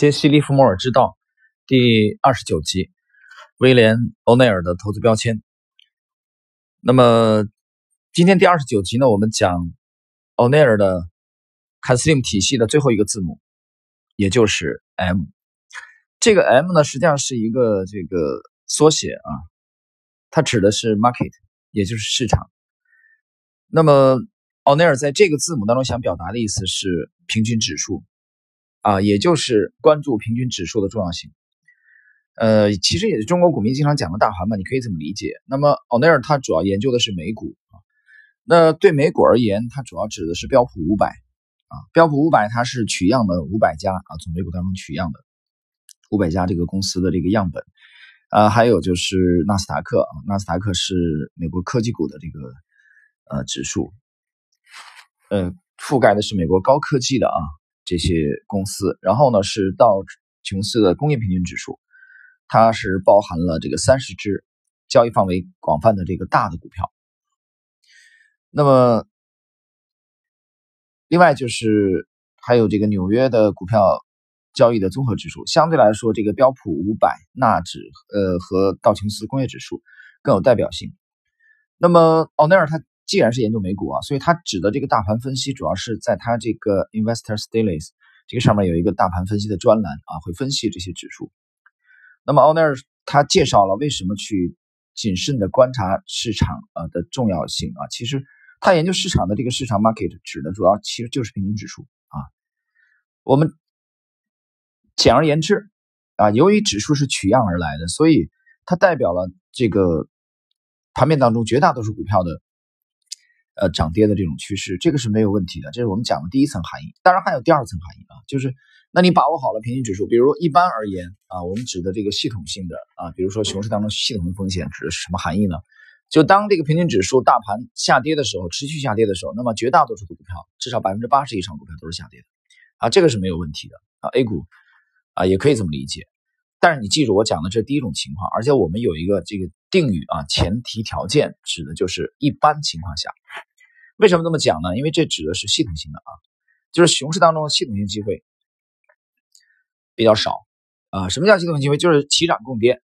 杰西·利弗莫尔之道第二十九集，威廉·欧内尔的投资标签。那么今天第二十九集呢，我们讲欧内尔的凯斯林体系的最后一个字母，也就是 M。这个 M 呢，实际上是一个这个缩写啊，它指的是 market，也就是市场。那么欧内尔在这个字母当中想表达的意思是平均指数。啊，也就是关注平均指数的重要性。呃，其实也是中国股民经常讲的大盘嘛，你可以这么理解。那么奥内尔他主要研究的是美股啊。那对美股而言，它主要指的是标普五百啊。标普五百它是取样的五百家啊，从美股当中取样的五百家这个公司的这个样本。啊，还有就是纳斯达克啊，纳斯达克是美国科技股的这个呃指数，呃，覆盖的是美国高科技的啊。这些公司，然后呢是道琼斯的工业平均指数，它是包含了这个三十只交易范围广泛的这个大的股票。那么，另外就是还有这个纽约的股票交易的综合指数，相对来说，这个标普五百纳指呃和道琼斯工业指数更有代表性。那么奥内尔他。既然是研究美股啊，所以他指的这个大盘分析，主要是在他这个 Investors Daily 这个上面有一个大盘分析的专栏啊，会分析这些指数。那么奥内尔他介绍了为什么去谨慎的观察市场啊的重要性啊，其实他研究市场的这个市场 market 指的主要其实就是平均指数啊。我们简而言之啊，由于指数是取样而来的，所以它代表了这个盘面当中绝大多数股票的。呃，涨跌的这种趋势，这个是没有问题的，这是我们讲的第一层含义。当然还有第二层含义啊，就是那你把握好了平均指数，比如一般而言啊，我们指的这个系统性的啊，比如说熊市当中系统性风险指的是什么含义呢？就当这个平均指数大盘下跌的时候，持续下跌的时候，那么绝大多数的股票，至少百分之八十以上股票都是下跌的啊，这个是没有问题的啊。A 股啊也可以这么理解，但是你记住我讲的这第一种情况，而且我们有一个这个定语啊，前提条件指的就是一般情况下。为什么这么讲呢？因为这指的是系统性的啊，就是熊市当中的系统性机会比较少啊。什么叫系统性机会？就是齐涨共跌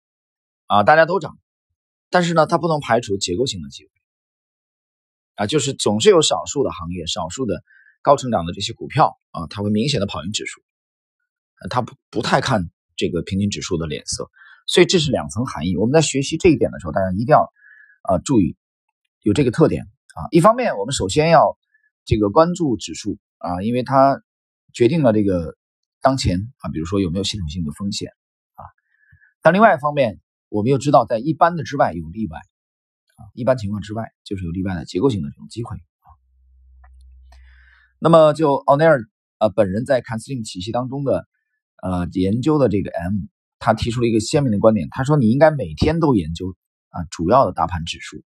啊，大家都涨，但是呢，它不能排除结构性的机会啊，就是总是有少数的行业、少数的高成长的这些股票啊，它会明显的跑赢指数，它不不太看这个平均指数的脸色，所以这是两层含义。我们在学习这一点的时候，大家一定要啊注意有这个特点。啊，一方面我们首先要这个关注指数啊，因为它决定了这个当前啊，比如说有没有系统性的风险啊。但另外一方面，我们又知道在一般的之外有例外啊，一般情况之外就是有例外的结构性的这种机会啊。那么就奥内尔呃本人在坎斯林体系当中的呃研究的这个 M，他提出了一个鲜明的观点，他说你应该每天都研究啊主要的大盘指数。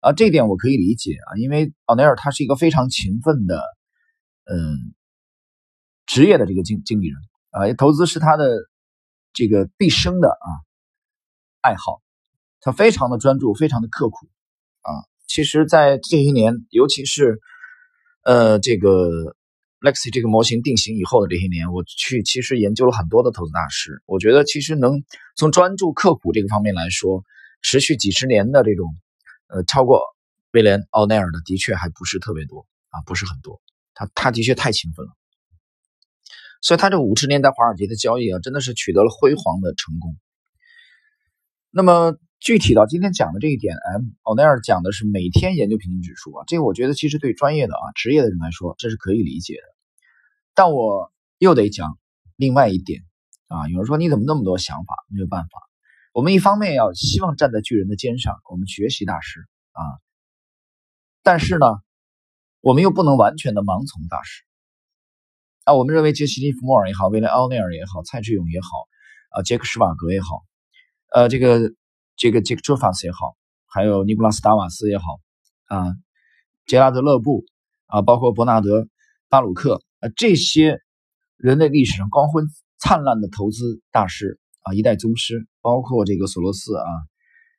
啊，这点我可以理解啊，因为奥尼尔他是一个非常勤奋的，嗯，职业的这个经经理人啊，投资是他的这个毕生的啊爱好，他非常的专注，非常的刻苦啊。其实，在这些年，尤其是呃这个 Lexi 这个模型定型以后的这些年，我去其实研究了很多的投资大师，我觉得其实能从专注刻苦这个方面来说，持续几十年的这种。呃，超过威廉·奥内尔的的确还不是特别多啊，不是很多。他他的确太勤奋了，所以他这五十年在华尔街的交易啊，真的是取得了辉煌的成功。那么具体到今天讲的这一点，M 奥内尔讲的是每天研究平均指数啊，这个我觉得其实对专业的啊职业的人来说，这是可以理解的。但我又得讲另外一点啊，有人说你怎么那么多想法？没有办法。我们一方面要希望站在巨人的肩上，我们学习大师啊，但是呢，我们又不能完全的盲从大师啊。我们认为杰西·利弗莫尔也好，威廉·奥内尔也好，蔡志勇也好，啊，杰克·施瓦格也好，呃，这个这个杰克·朱法斯也好，还有尼古拉斯·达瓦斯也好，啊，杰拉德·勒布啊，包括伯纳德·巴鲁克啊，这些人类历史上光辉灿烂的投资大师。啊，一代宗师，包括这个索罗斯啊，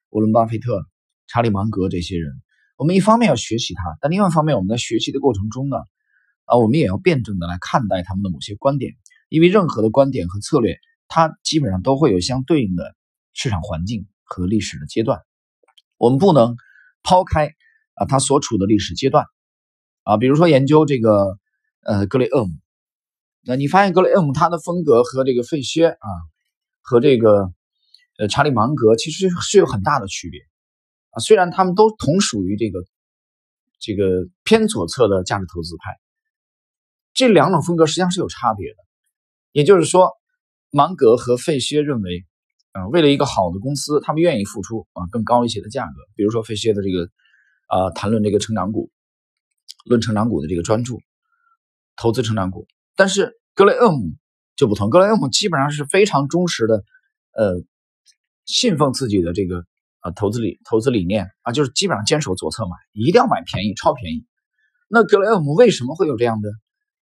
沃伦巴菲特、查理芒格这些人，我们一方面要学习他，但另外一方面，我们在学习的过程中呢，啊，我们也要辩证的来看待他们的某些观点，因为任何的观点和策略，它基本上都会有相对应的市场环境和历史的阶段。我们不能抛开啊他所处的历史阶段。啊，比如说研究这个呃格雷厄姆，那你发现格雷厄姆他的风格和这个费歇啊和这个呃查理芒格其实是有很大的区别啊，虽然他们都同属于这个。这个偏左侧的价值投资派，这两种风格实际上是有差别的。也就是说，芒格和费歇认为，啊，为了一个好的公司，他们愿意付出啊更高一些的价格。比如说费歇的这个啊，谈论这个成长股，论成长股的这个专注，投资成长股。但是格雷厄姆就不同，格雷厄姆基本上是非常忠实的，呃，信奉自己的这个。啊，投资理投资理念啊，就是基本上坚守左侧买，一定要买便宜，超便宜。那格雷厄姆为什么会有这样的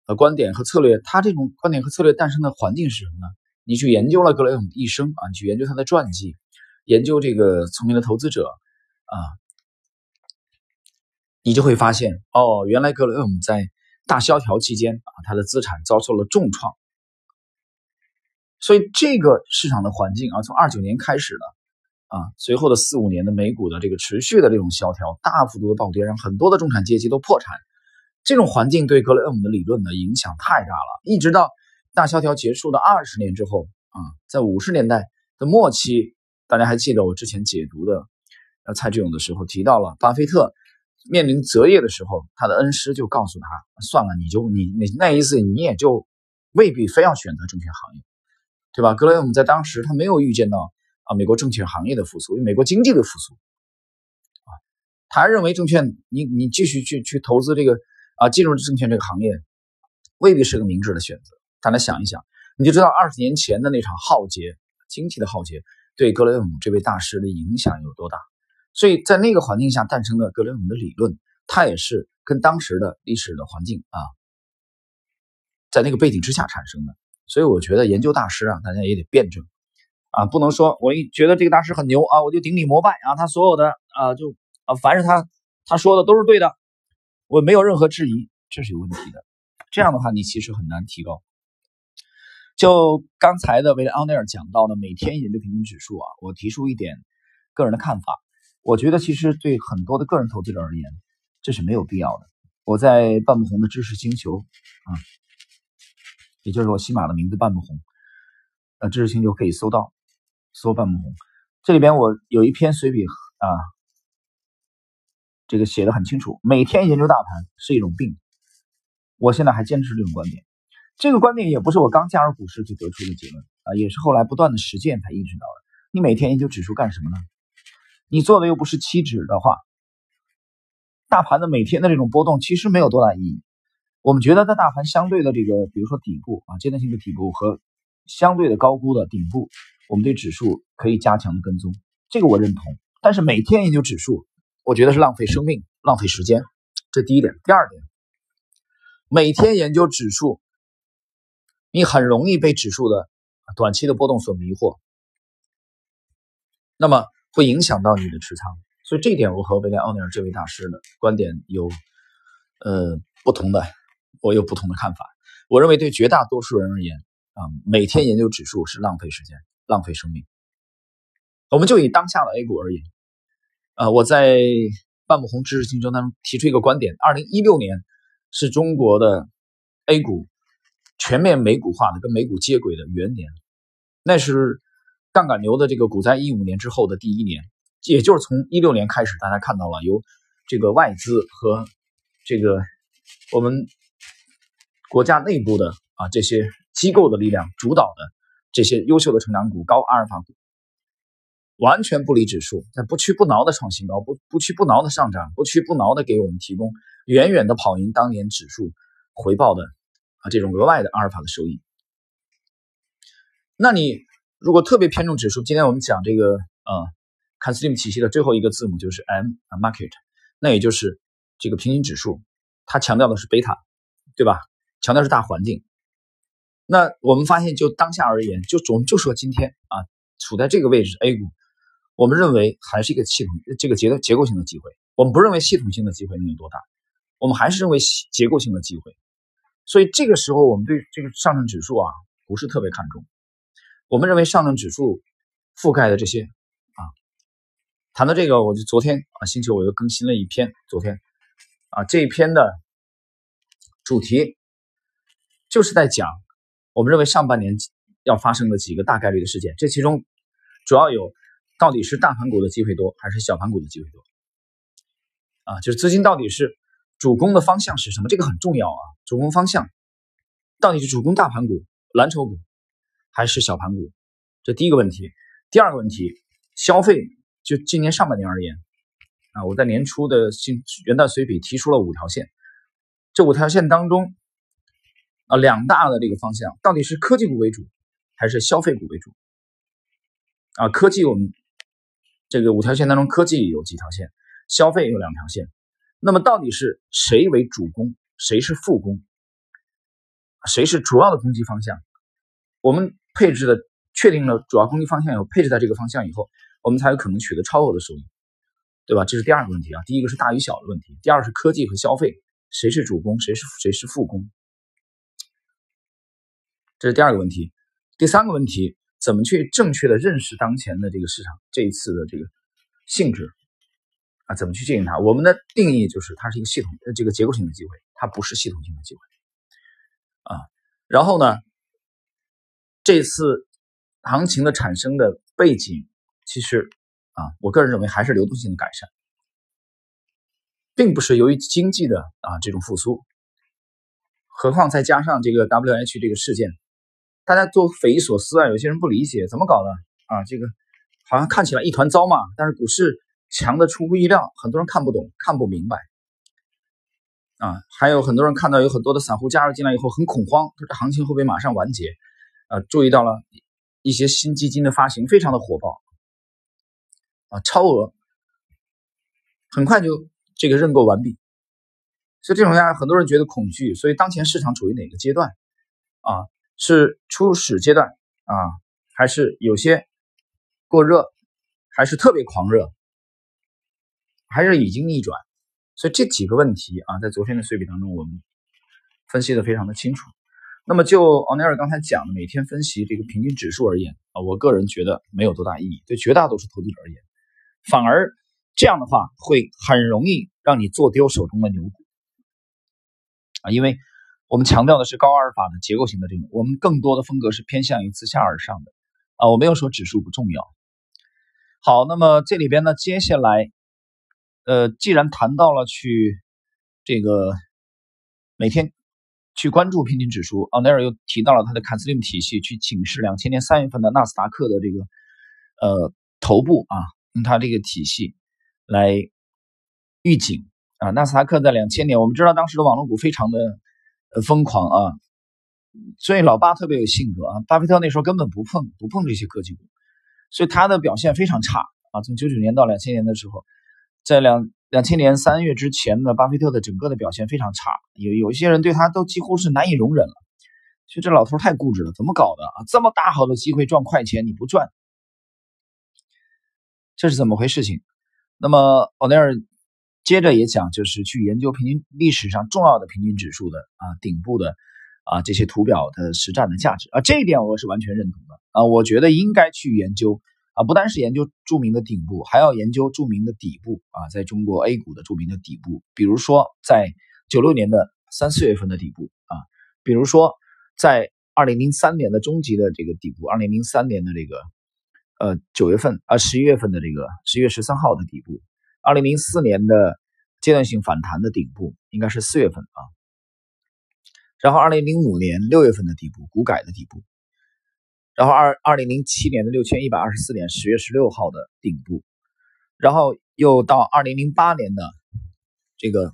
呃观点和策略？他这种观点和策略诞生的环境是什么呢？你去研究了格雷厄姆一生啊，你去研究他的传记，研究这个聪明的投资者啊，你就会发现哦，原来格雷厄姆在大萧条期间啊，他的资产遭受了重创。所以这个市场的环境啊，从二九年开始了。啊，随后的四五年的美股的这个持续的这种萧条，大幅度的暴跌，让很多的中产阶级都破产。这种环境对格雷厄姆的理论的影响太大了。一直到大萧条结束的二十年之后啊，在五十年代的末期，大家还记得我之前解读的呃蔡志勇的时候提到了，巴菲特面临择业的时候，他的恩师就告诉他，算了，你就你你那意思你也就未必非要选择证券行业，对吧？格雷厄姆在当时他没有预见到。啊，美国证券行业的复苏，因为美国经济的复苏，啊，他认为证券，你你继续去去投资这个啊，进入证券这个行业，未必是个明智的选择。大家想一想，你就知道二十年前的那场浩劫，经济的浩劫，对格雷厄姆这位大师的影响有多大？所以在那个环境下诞生的格雷厄姆的理论，它也是跟当时的历史的环境啊，在那个背景之下产生的。所以我觉得研究大师啊，大家也得辩证。啊，不能说我一觉得这个大师很牛啊，我就顶礼膜拜啊，他所有的啊，就啊，凡是他他说的都是对的，我没有任何质疑，这是有问题的。这样的话，你其实很难提高。就刚才的维廉奥内尔讲到的每天研究平均指数啊，我提出一点个人的看法，我觉得其实对很多的个人投资者而言，这是没有必要的。我在半不红的知识星球啊，也就是我喜马的名字半不红，呃，知识星球可以搜到。搜半不红，这里边我有一篇随笔啊，这个写的很清楚。每天研究大盘是一种病，我现在还坚持这种观点。这个观点也不是我刚加入股市就得出的结论啊，也是后来不断的实践才意识到的。你每天研究指数干什么呢？你做的又不是期指的话，大盘的每天的这种波动其实没有多大意义。我们觉得在大盘相对的这个，比如说底部啊，阶段性的底部和相对的高估的顶部。我们对指数可以加强的跟踪，这个我认同。但是每天研究指数，我觉得是浪费生命、浪费时间。这第一点。第二点，每天研究指数，你很容易被指数的短期的波动所迷惑，那么会影响到你的持仓。所以这一点，我和威廉奥尼尔这位大师的观点有呃不同的，我有不同的看法。我认为对绝大多数人而言啊，每天研究指数是浪费时间。浪费生命。我们就以当下的 A 股而言，呃，我在半亩红知识竞争当中提出一个观点：，二零一六年是中国的 A 股全面美股化的、跟美股接轨的元年，那是杠杆牛的这个股灾一五年之后的第一年，也就是从一六年开始，大家看到了由这个外资和这个我们国家内部的啊这些机构的力量主导的。这些优秀的成长股、高阿尔法股，完全不离指数，在不屈不挠的创新高，不不屈不挠的上涨，不屈不挠的给我们提供远远的跑赢当年指数回报的啊这种额外的阿尔法的收益。那你如果特别偏重指数，今天我们讲这个呃 c o n s u m 体系的最后一个字母就是 M 啊 market，那也就是这个平均指数，它强调的是贝塔，对吧？强调是大环境。那我们发现，就当下而言，就总就说今天啊，处在这个位置，A 股，我们认为还是一个系统这个结构结构性的机会。我们不认为系统性的机会能有多大，我们还是认为结构性的机会。所以这个时候，我们对这个上证指数啊，不是特别看重。我们认为上证指数覆盖的这些啊，谈到这个，我就昨天啊，星期我又更新了一篇，昨天啊这一篇的主题就是在讲我们认为上半年要发生的几个大概率的事件，这其中主要有到底是大盘股的机会多还是小盘股的机会多啊？就是资金到底是主攻的方向是什么？这个很重要啊，主攻方向到底是主攻大盘股、蓝筹股。还是小盘股，这第一个问题。第二个问题，消费就今年上半年而言，啊，我在年初的新元旦随笔提出了五条线，这五条线当中，啊，两大的这个方向到底是科技股为主，还是消费股为主？啊，科技我们这个五条线当中，科技有几条线，消费有两条线，那么到底是谁为主攻，谁是副攻，谁是主要的攻击方向？我们。配置的确定了主要攻击方向以后，配置在这个方向以后，我们才有可能取得超额的收益，对吧？这是第二个问题啊。第一个是大与小的问题，第二是科技和消费谁是主攻，谁是谁是副攻，这是第二个问题。第三个问题，怎么去正确的认识当前的这个市场这一次的这个性质啊？怎么去经营它？我们的定义就是它是一个系统呃这个结构性的机会，它不是系统性的机会啊。然后呢？这次行情的产生的背景，其实啊，我个人认为还是流动性的改善，并不是由于经济的啊这种复苏。何况再加上这个 W H 这个事件，大家都匪夷所思啊，有些人不理解怎么搞的啊，这个好像看起来一团糟嘛，但是股市强的出乎意料，很多人看不懂、看不明白啊，还有很多人看到有很多的散户加入进来以后很恐慌，这行情会不会马上完结？啊，注意到了一些新基金的发行，非常的火爆啊，超额，很快就这个认购完毕。所以这种下，很多人觉得恐惧。所以当前市场处于哪个阶段啊？是初始阶段啊，还是有些过热，还是特别狂热，还是已经逆转？所以这几个问题啊，在昨天的随笔当中，我们分析的非常的清楚。那么就奥尼尔刚才讲的每天分析这个平均指数而言啊，我个人觉得没有多大意义。对绝大多数投资者而言，反而这样的话会很容易让你做丢手中的牛股啊，因为我们强调的是高阿尔法的结构型的这种，我们更多的风格是偏向于自下而上的啊。我没有说指数不重要。好，那么这里边呢，接下来呃，既然谈到了去这个每天。去关注平均指数，奥尼尔又提到了他的卡斯林体系，去警示两千年三月份的纳斯达克的这个呃头部啊，用他这个体系来预警啊。纳斯达克在两千年，我们知道当时的网络股非常的疯狂啊，所以老巴特别有性格啊，巴菲特那时候根本不碰不碰这些科技股，所以他的表现非常差啊。从九九年到两千年的时候，在两。两千年三月之前呢，巴菲特的整个的表现非常差，有有一些人对他都几乎是难以容忍了。其实这老头太固执了，怎么搞的啊？这么大好的机会赚快钱你不赚，这是怎么回事？情？那么奥尼尔接着也讲，就是去研究平均历史上重要的平均指数的啊顶部的啊这些图表的实战的价值啊，这一点我是完全认同的啊，我觉得应该去研究。啊，不单是研究著名的顶部，还要研究著名的底部啊，在中国 A 股的著名的底部，比如说在九六年的三四月份的底部啊，比如说在二零零三年的中级的这个底部，二零零三年的这个呃九月份啊十一月份的这个十一月十三号的底部，二零零四年的阶段性反弹的顶部应该是四月份啊，然后二零零五年六月份的底部，股改的底部。然后二二零零七年的六千一百二十四点十月十六号的顶部，然后又到二零零八年的这个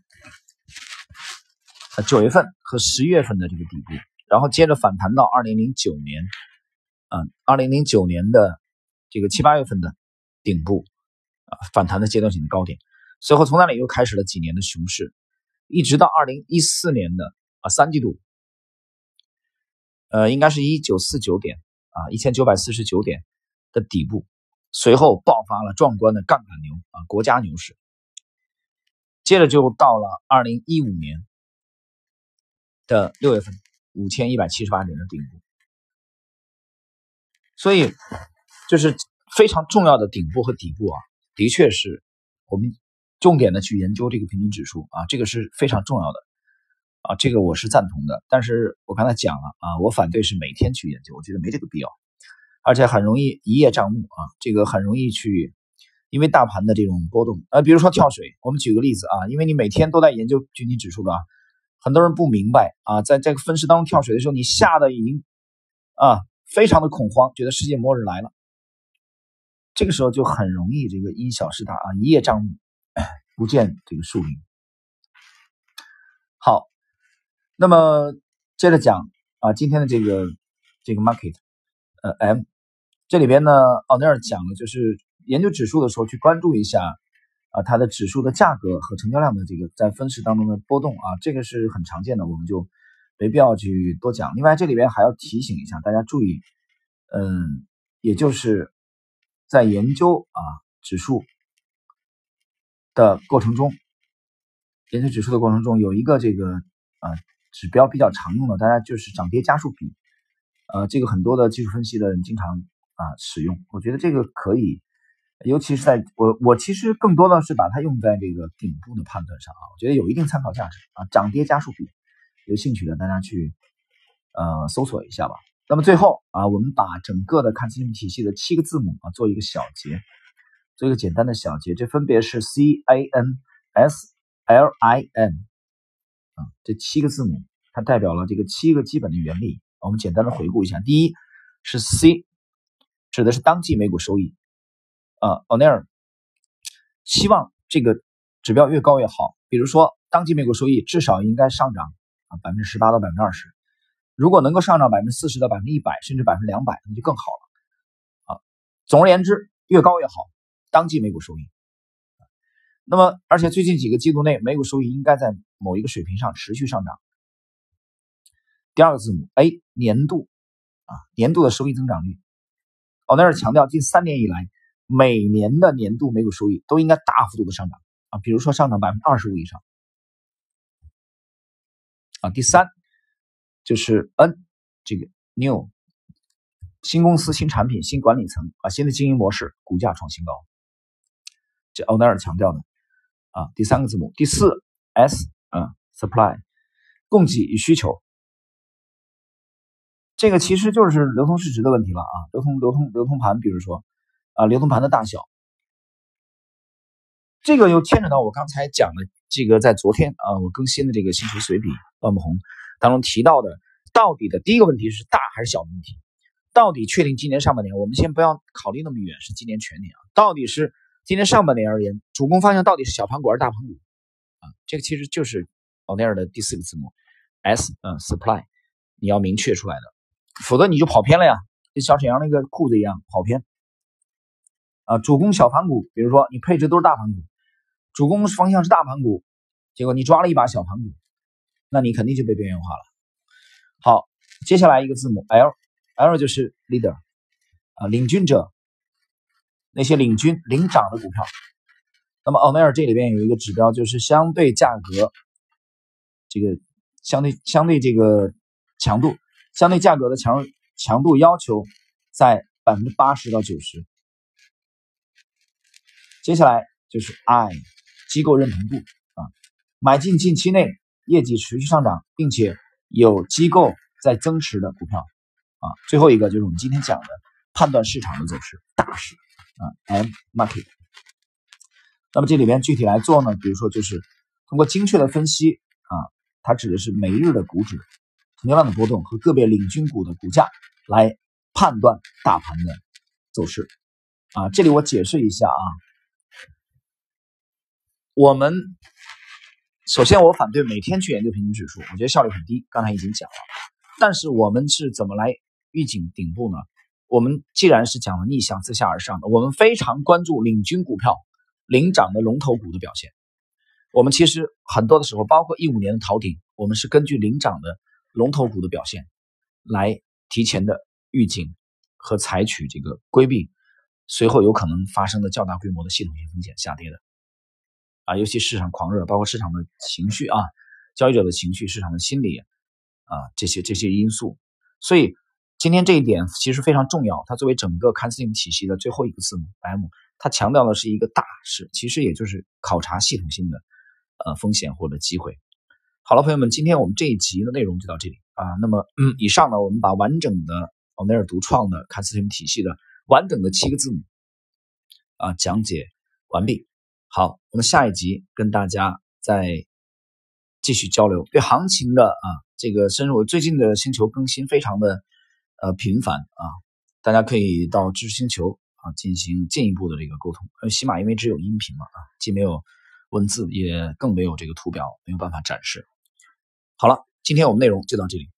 九月份和十月份的这个底部，然后接着反弹到二零零九年，啊，二零零九年的这个七八月份的顶部，啊，反弹的阶段性的高点，随后从那里又开始了几年的熊市，一直到二零一四年的啊三季度，呃，应该是一九四九点。啊，一千九百四十九点的底部，随后爆发了壮观的杠杆牛啊，国家牛市。接着就到了二零一五年的六月份，五千一百七十八点的顶部，所以就是非常重要的顶部和底部啊，的确是我们重点的去研究这个平均指数啊，这个是非常重要的啊，这个我是赞同的。但是我刚才讲了啊，我反对是每天去研究，我觉得没这个必要，而且很容易一叶障目啊，这个很容易去因为大盘的这种波动，呃，比如说跳水，我们举个例子啊，因为你每天都在研究均均指数吧，很多人不明白啊，在这个分时当中跳水的时候，你吓得已经啊。非常的恐慌，觉得世界末日来了，这个时候就很容易这个因小失大啊，一叶障目，不见这个树林。好，那么接着讲啊，今天的这个这个 market，呃 M，这里边呢，奥尼尔讲的就是研究指数的时候去关注一下啊，它的指数的价格和成交量的这个在分时当中的波动啊，这个是很常见的，我们就。没必要去多讲。另外，这里边还要提醒一下大家注意，嗯，也就是在研究啊指数的过程中，研究指数的过程中有一个这个啊指标比较常用的，大家就是涨跌家数比，呃，这个很多的技术分析的人经常啊使用。我觉得这个可以，尤其是在我我其实更多的是把它用在这个顶部的判断上啊，我觉得有一定参考价值啊，涨跌家数比。有兴趣的大家去呃搜索一下吧。那么最后啊，我们把整个的看资金体系的七个字母啊做一个小结，做一个简单的小结。这分别是 C A N S L I N 啊，这七个字母它代表了这个七个基本的原理。我们简单的回顾一下：第一是 C，指的是当季每股收益啊。奥尼尔希望这个指标越高越好，比如说当季每股收益至少应该上涨。啊，百分之十八到百分之二十，如果能够上涨百分之四十到百分之一百，甚至百分之两百，那就更好了。啊，总而言之，越高越好。当季每股收益。那么，而且最近几个季度内，每股收益应该在某一个水平上持续上涨。第二个字母 A，年度啊，年度的收益增长率。奥尼尔强调，近三年以来，每年的年度每股收益都应该大幅度的上涨啊，比如说上涨百分之二十五以上。啊，第三就是 N 这个 New 新公司、新产品、新管理层啊，新的经营模式，股价创新高。这奥奈尔强调的啊，第三个字母。第四 S 啊，Supply 供给与需求，这个其实就是流通市值的问题了啊，流通流通流通盘，比如说啊，流通盘的大小，这个又牵扯到我刚才讲的这个，在昨天啊，我更新的这个薪酬随笔。万木红当中提到的，到底的第一个问题是大还是小的问题？到底确定今年上半年，我们先不要考虑那么远，是今年全年啊？到底是今年上半年而言，主攻方向到底是小盘股还是大盘股？啊，这个其实就是奥尼尔的第四个字母 S，嗯，Supply，你要明确出来的，否则你就跑偏了呀，跟小沈阳那个裤子一样跑偏。啊，主攻小盘股，比如说你配置都是大盘股，主攻方向是大盘股，结果你抓了一把小盘股。那你肯定就被边缘化了。好，接下来一个字母 L，L 就是 leader 啊，领军者，那些领军领涨的股票。那么奥尼尔这里边有一个指标，就是相对价格，这个相对相对这个强度，相对价格的强强度要求在百分之八十到九十。接下来就是 I，机构认同度啊，买进近期内。业绩持续上涨，并且有机构在增持的股票啊，最后一个就是我们今天讲的判断市场的走势，大势啊，M market。那么这里边具体来做呢，比如说就是通过精确的分析啊，它指的是每日的股指成交量的波动和个别领军股的股价来判断大盘的走势啊。这里我解释一下啊，我们。首先，我反对每天去研究平均指数，我觉得效率很低。刚才已经讲了，但是我们是怎么来预警顶部呢？我们既然是讲了逆向自下而上的，我们非常关注领军股票、领涨的龙头股的表现。我们其实很多的时候，包括一五年的逃顶，我们是根据领涨的龙头股的表现来提前的预警和采取这个规避随后有可能发生的较大规模的系统性风险下跌的。啊，尤其市场狂热，包括市场的情绪啊，交易者的情绪、市场的心理啊，这些这些因素，所以今天这一点其实非常重要，它作为整个 CAN-SLIM 体系的最后一个字母 M，它强调的是一个大事，其实也就是考察系统性的呃风险或者机会。好了，朋友们，今天我们这一集的内容就到这里啊。那么，嗯，以上呢，我们把完整的奥内尔独创的 CAN-SLIM 体系的完整的七个字母啊讲解完毕。好，我们下一集跟大家再继续交流对行情的啊这个深入。最近的星球更新非常的。呃，频繁啊，大家可以到知识星球啊进行进一步的这个沟通。呃，起码因为只有音频嘛啊，既没有文字，也更没有这个图表，没有办法展示。好了，今天我们内容就到这里。